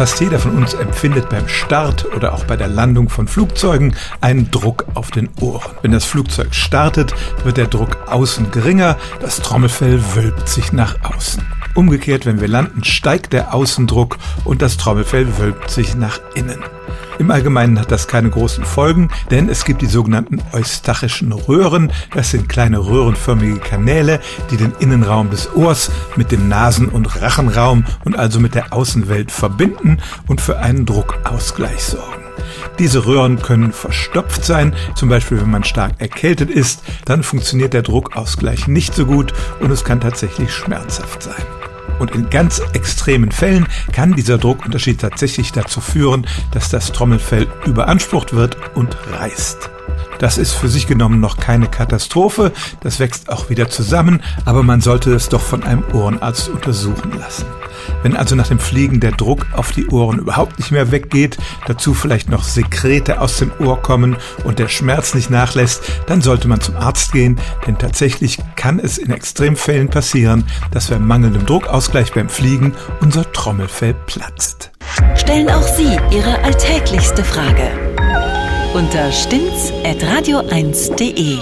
Fast jeder von uns empfindet beim Start oder auch bei der Landung von Flugzeugen einen Druck auf den Ohren. Wenn das Flugzeug startet, wird der Druck außen geringer, das Trommelfell wölbt sich nach außen. Umgekehrt, wenn wir landen, steigt der Außendruck und das Trommelfell wölbt sich nach innen. Im Allgemeinen hat das keine großen Folgen, denn es gibt die sogenannten eustachischen Röhren. Das sind kleine röhrenförmige Kanäle, die den Innenraum des Ohrs mit dem Nasen- und Rachenraum und also mit der Außenwelt verbinden und für einen Druckausgleich sorgen. Diese Röhren können verstopft sein, zum Beispiel wenn man stark erkältet ist, dann funktioniert der Druckausgleich nicht so gut und es kann tatsächlich schmerzhaft sein. Und in ganz extremen Fällen kann dieser Druckunterschied tatsächlich dazu führen, dass das Trommelfell überansprucht wird und reißt. Das ist für sich genommen noch keine Katastrophe, das wächst auch wieder zusammen, aber man sollte es doch von einem Ohrenarzt untersuchen lassen. Wenn also nach dem Fliegen der Druck auf die Ohren überhaupt nicht mehr weggeht, dazu vielleicht noch Sekrete aus dem Ohr kommen und der Schmerz nicht nachlässt, dann sollte man zum Arzt gehen, denn tatsächlich kann es in Extremfällen passieren, dass bei mangelndem Druckausgleich beim Fliegen unser Trommelfell platzt. Stellen auch Sie Ihre alltäglichste Frage unter stimmtz.radio1.de.